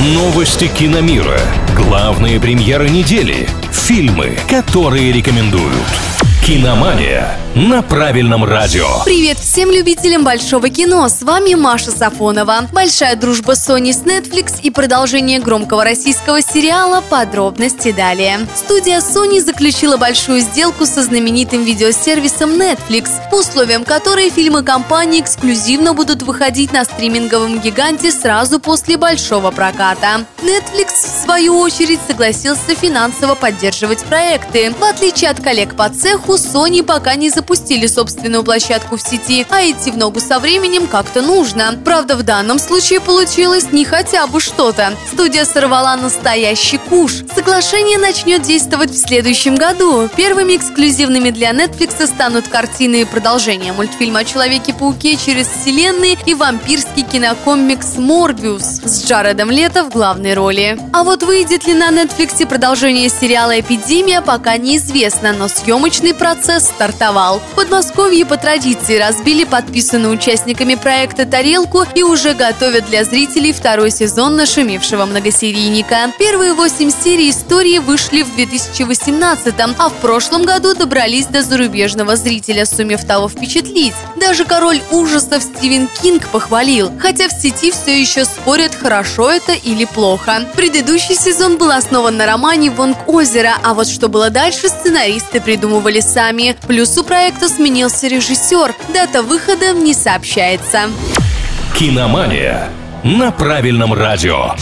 Новости киномира. Главные премьеры недели. Фильмы, которые рекомендуют. Киномания на правильном радио. Привет всем любителям большого кино. С вами Маша Сафонова. Большая дружба Sony с Netflix и продолжение громкого российского сериала «Подробности далее». Студия Sony заключила большую сделку со знаменитым видеосервисом Netflix, по условиям которой фильмы компании эксклюзивно будут выходить на стриминговом гиганте сразу после большого проката. Netflix, в свою очередь, согласился финансово поддерживать проекты. В отличие от коллег по цеху, Sony пока не запустили собственную площадку в сети, а идти в ногу со временем как-то нужно. Правда, в данном случае получилось не хотя бы что-то. Студия сорвала настоящий куш. Соглашение начнет действовать в следующем году. Первыми эксклюзивными для Netflix станут картины и продолжения мультфильма о Человеке-пауке через вселенные и вампирский кинокомикс «Морбиус» с Джаредом Лето в главной роли. А вот выйдет ли на Netflix продолжение сериала «Эпидемия» пока неизвестно, но съемочный процесс процесс В Подмосковье по традиции разбили подписанную участниками проекта тарелку и уже готовят для зрителей второй сезон нашумевшего многосерийника. Первые восемь серий истории вышли в 2018-м, а в прошлом году добрались до зарубежного зрителя, сумев того впечатлить. Даже король ужасов Стивен Кинг похвалил, хотя в сети все еще спорят, хорошо это или плохо. Предыдущий сезон был основан на романе «Вонг озера», а вот что было дальше, сценаристы придумывали сами. Плюс у проекта сменился режиссер. Дата выхода не сообщается. Киномания на правильном радио.